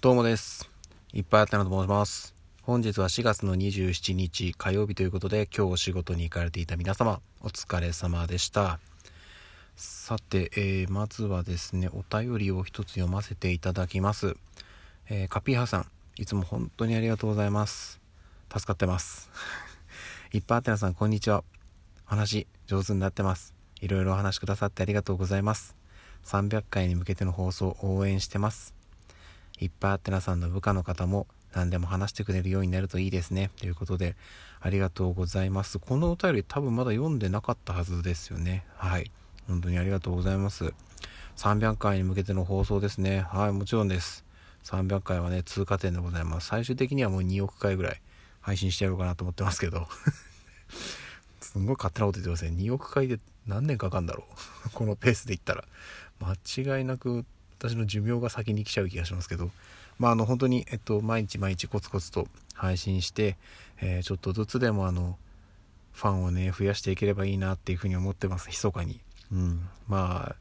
どうもです。いっぱいあったなと申します。本日は4月の27日火曜日ということで、今日お仕事に行かれていた皆様、お疲れ様でした。さて、えー、まずはですね、お便りを一つ読ませていただきます。えー、カピーハさん、いつも本当にありがとうございます。助かってます。いっぱいあったなさん、こんにちは。お話、上手になってます。いろいろお話しくださってありがとうございます。300回に向けての放送応援してます。いっぱいあってなさんの部下の方も何でも話してくれるようになるといいですね。ということで、ありがとうございます。このお便り多分まだ読んでなかったはずですよね。はい。本当にありがとうございます。300回に向けての放送ですね。はい、もちろんです。300回はね、通過点でございます。最終的にはもう2億回ぐらい配信してやろうかなと思ってますけど。すんごい勝手なこと言ってますね。2億回で何年かかんだろう。このペースでいったら。間違いなく私の寿命が先に来ちゃう気がしますけど、まあ、あの本当に、えっと、毎日毎日コツコツと配信して、えー、ちょっとずつでもあのファンをね増やしていければいいなっていうふうに思ってます。密かに、うん、まあ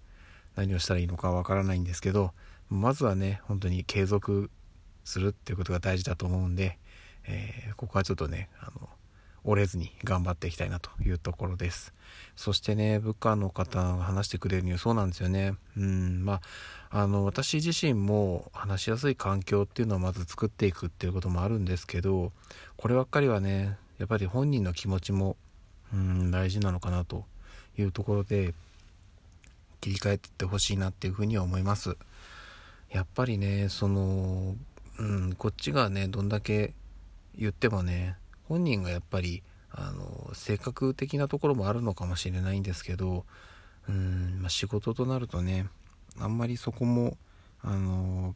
何をしたらいいのかわからないんですけどまずはね本当に継続するっていうことが大事だと思うんで、えー、ここはちょっとねあの折れずに頑張っていきたいなというところです。そしてね、部下の方が話してくれるにはそうなんですよね。うん、まあ、あの、私自身も話しやすい環境っていうのをまず作っていくっていうこともあるんですけど、こればっかりはね、やっぱり本人の気持ちも、うん、大事なのかなというところで、切り替えていってほしいなっていうふうには思います。やっぱりね、その、うん、こっちがね、どんだけ言ってもね、本人がやっぱりあの性格的なところもあるのかもしれないんですけどうん、まあ、仕事となるとねあんまりそこもあの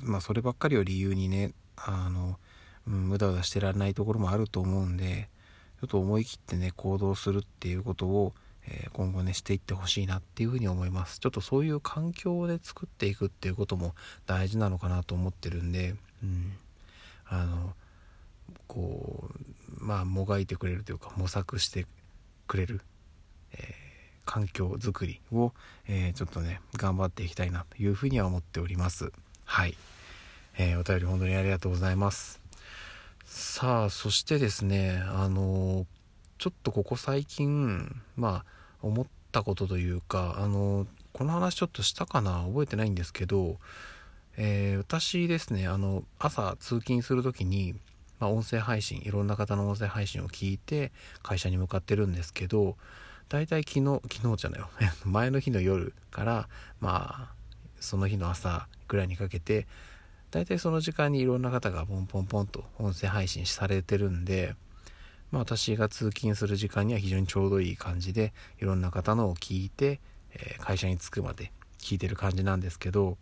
まあそればっかりを理由にねあの、うん、無駄無駄してられないところもあると思うんでちょっと思い切ってね行動するっていうことを、えー、今後ねしていってほしいなっていうふうに思います。ちょっとそういう環境で作っていくっていうことも大事なのかなと思ってるんで、うん、あのこうまあもがいてくれるというか模索してくれる、えー、環境づくりを、えー、ちょっとね頑張っていきたいなというふうには思っております。はい、えー、お便り本当にありがとうございます。さあそしてですねあのちょっとここ最近まあ思ったことというかあのこの話ちょっとしたかな覚えてないんですけど、えー、私ですねあの朝通勤する時にまあ、音声配信いろんな方の音声配信を聞いて会社に向かってるんですけど大体昨日昨日じゃないよ 前の日の夜からまあその日の朝ぐらいにかけて大体その時間にいろんな方がポンポンポンと音声配信されてるんで、まあ、私が通勤する時間には非常にちょうどいい感じでいろんな方のを聞いて、えー、会社に着くまで聞いてる感じなんですけど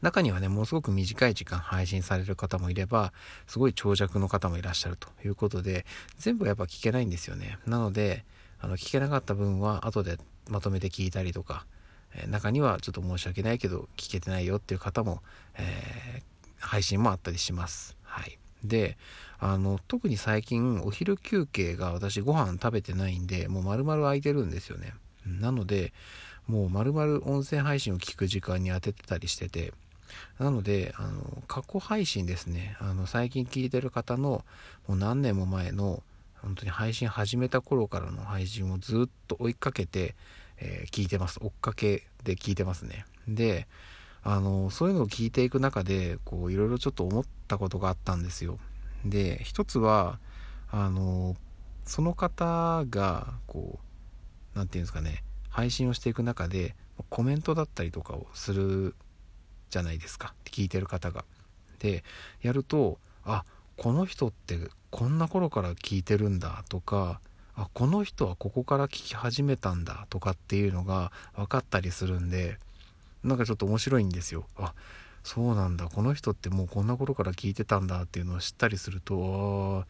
中にはね、ものすごく短い時間配信される方もいれば、すごい長尺の方もいらっしゃるということで、全部やっぱ聞けないんですよね。なので、あの、聞けなかった分は後でまとめて聞いたりとか、え、中にはちょっと申し訳ないけど、聞けてないよっていう方も、えー、配信もあったりします。はい。で、あの、特に最近お昼休憩が私ご飯食べてないんで、もう丸々空いてるんですよね。なので、もう丸々音声配信を聞く時間に当ててたりしてて、なので、あの、過去配信ですね、あの、最近聞いてる方の、もう何年も前の、本当に配信始めた頃からの配信をずっと追いかけて、えー、聞いてます。追っかけで聞いてますね。で、あの、そういうのを聞いていく中で、こう、いろいろちょっと思ったことがあったんですよ。で、一つは、あの、その方が、こう、何て言うんですかね、配信をしていく中で、コメントだったりとかをするじゃないですか聞いてる方が。でやるとあこの人ってこんな頃から聞いてるんだとかあこの人はここから聞き始めたんだとかっていうのが分かったりするんでなんかちょっと面白いんですよ。あそうなんだこの人ってもうこんな頃から聞いてたんだっていうのを知ったりするとあ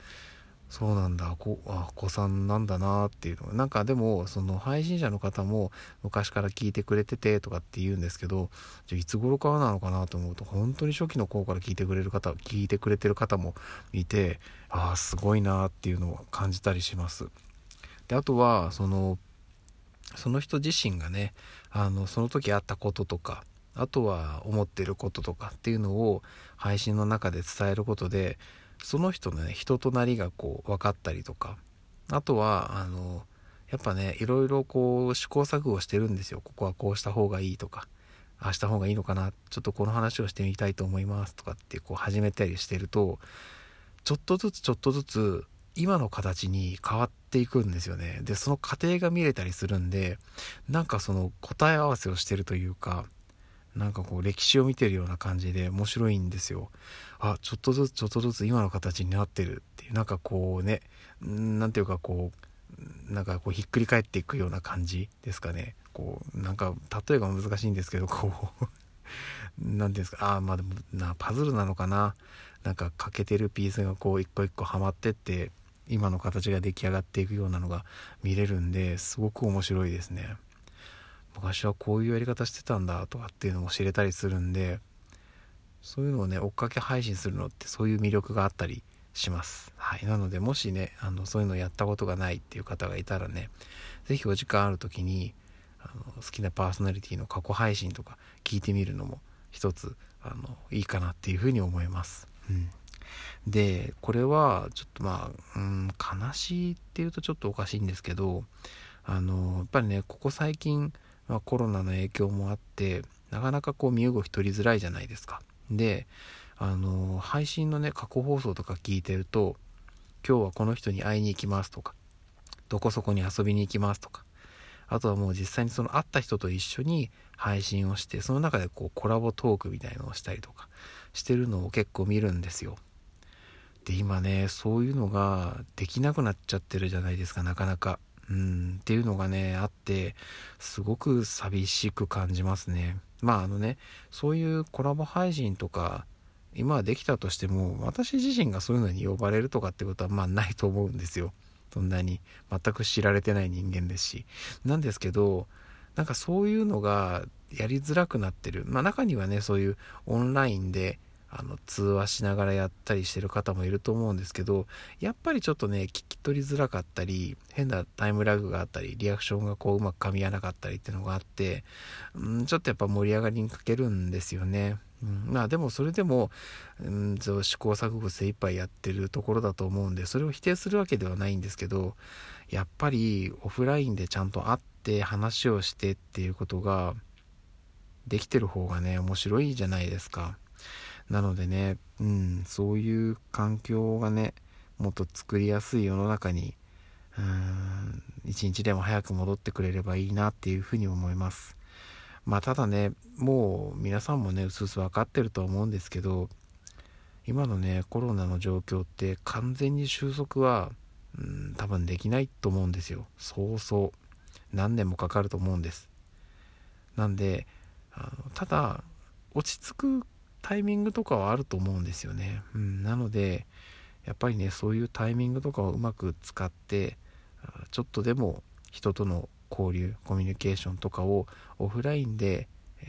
そうなんだ。こあ子さんなんだなっていうのなんかでもその配信者の方も昔から聞いてくれててとかって言うんですけどじゃいつ頃からなのかなと思うと本当に初期の頃から聞いてくれる方聞いてくれてる方もいてああすごいなっていうのを感じたりします。であとはそのその人自身がねあのその時あったこととかあとは思ってることとかっていうのを配信の中で伝えることでその人のね人となりがこう分かったりとか。あとはあのやっぱねいろいろこう試行錯誤してるんですよ。ここはこうした方がいいとか。ああした方がいいのかな。ちょっとこの話をしてみたいと思いますとかってこう始めたりしてるとちょっとずつちょっとずつ今の形に変わっていくんですよね。でその過程が見れたりするんでなんかその答え合わせをしてるというかなんかこう歴史を見てるような感じで面白いんですよ。あ、ちょっとずつちょっとずつ今の形になってるっていう、なんかこうね、なんていうかこう、なんかこうひっくり返っていくような感じですかね。こう、なんか例えが難しいんですけど、こう何て言うんですか、あ、まあでもな、パズルなのかな。なんか欠けてるピースがこう一個一個はまってって、今の形が出来上がっていくようなのが見れるんですごく面白いですね。昔はこういうやり方してたんだとかっていうのも知れたりするんでそういうのをね追っかけ配信するのってそういう魅力があったりします。はい。なので、もしね、あの、そういうのやったことがないっていう方がいたらね、是非お時間ある時に、あの、好きなパーソナリティの過去配信とか聞いてみるのも一つ、あの、いいかなっていうふうに思います。うん。で、これは、ちょっとまあ、うん、悲しいっていうとちょっとおかしいんですけど、あの、やっぱりね、ここ最近、まあ、コロナの影響もあってなかなかこう身動き取りづらいじゃないですか。であの配信のね過去放送とか聞いてると今日はこの人に会いに行きますとかどこそこに遊びに行きますとかあとはもう実際にその会った人と一緒に配信をしてその中でこうコラボトークみたいのをしたりとかしてるのを結構見るんですよ。で今ねそういうのができなくなっちゃってるじゃないですかなかなか。うん、っていうのがね、あって、すごく寂しく感じますね。まああのね、そういうコラボ配信とか、今はできたとしても、私自身がそういうのに呼ばれるとかってことはまあないと思うんですよ。そんなに全く知られてない人間ですし。なんですけど、なんかそういうのがやりづらくなってる。まあ中にはね、そういうオンラインであの通話しながらやったりしてる方もいると思うんですけどやっぱりちょっとね聞き取りづらかったり変なタイムラグがあったりリアクションがこううまく噛み合わなかったりっていうのがあって、うん、ちょっとやっぱ盛り上がりに欠けるんですよね。うん、まあでもそれでも、うん、試行錯誤精一杯やってるところだと思うんでそれを否定するわけではないんですけどやっぱりオフラインでちゃんと会って話をしてっていうことができてる方がね面白いじゃないですか。なのでね、うん、そういう環境がね、もっと作りやすい世の中に、うん、一日でも早く戻ってくれればいいなっていうふうに思います。まあただね、もう皆さんもね、うすうす分かってると思うんですけど、今のね、コロナの状況って完全に収束は、うん、多分できないと思うんですよ。そうそう。何年もかかると思うんです。なんで、あのただ、落ち着くタイミングとかはあると思うんですよね。うん、なのでやっぱりねそういうタイミングとかをうまく使ってちょっとでも人との交流コミュニケーションとかをオフラインで、えー、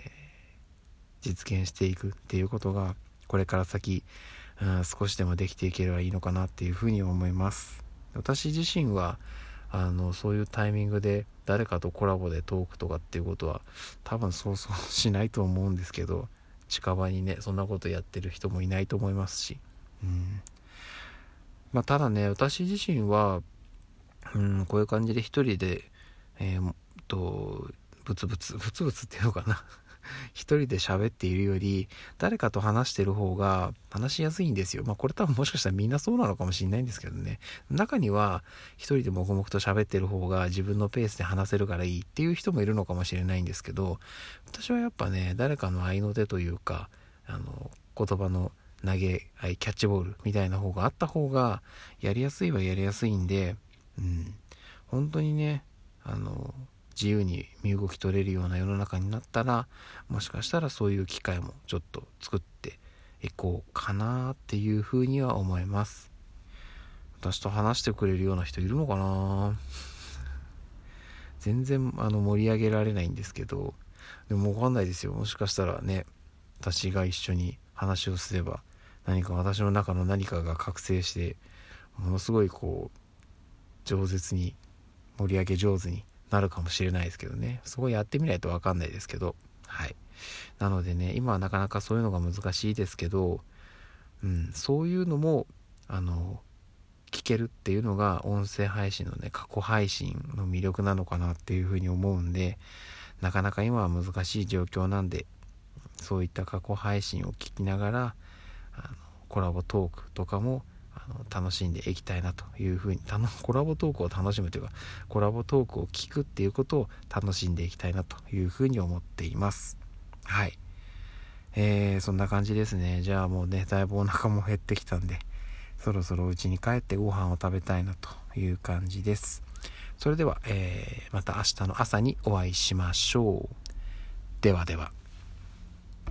実現していくっていうことがこれから先、うん、少しでもできていければいいのかなっていうふうに思います私自身はあのそういうタイミングで誰かとコラボでトークとかっていうことは多分そうそうしないと思うんですけど近場にねそんなことやってる人もいないと思いますし、うん。まあ、ただね私自身は、うん、こういう感じで一人でえー、とブツブツブツブツっていうのかな。一人で喋っているより誰かと話してる方が話しやすいんですよ。まあこれ多分もしかしたらみんなそうなのかもしれないんですけどね。中には一人で黙々と喋ってる方が自分のペースで話せるからいいっていう人もいるのかもしれないんですけど私はやっぱね誰かの合いの手というかあの言葉の投げ合いキャッチボールみたいな方があった方がやりやすいはやりやすいんでうん本当にねあの自由に身動き取れるような世の中になったらもしかしたらそういう機会もちょっと作っていこうかなっていうふうには思います。私と話してくれるような人いるのかな？全然あの盛り上げられないんですけどでも分かんないですよ。もしかしたらね私が一緒に話をすれば何か私の中の何かが覚醒してものすごいこう饒舌に盛り上げ上手になるかもしれないですけどね。そこやってみないと分かんないですけど。はい。なのでね今はなかなかそういうのが難しいですけど、うん、そういうのもあの聞けるっていうのが音声配信のね過去配信の魅力なのかなっていうふうに思うんでなかなか今は難しい状況なんでそういった過去配信を聞きながらあのコラボトークとかもあの楽しんでいきたいなというふうに コラボトークを楽しむというかコラボトークを聞くっていうことを楽しんでいきたいなというふうに思っています。はい。えー、そんな感じですね。じゃあもうねだいぶお腹も減ってきたんでそろそろお家に帰ってご飯を食べたいなという感じです。それでは、えー、また明日の朝にお会いしましょう。ではでは。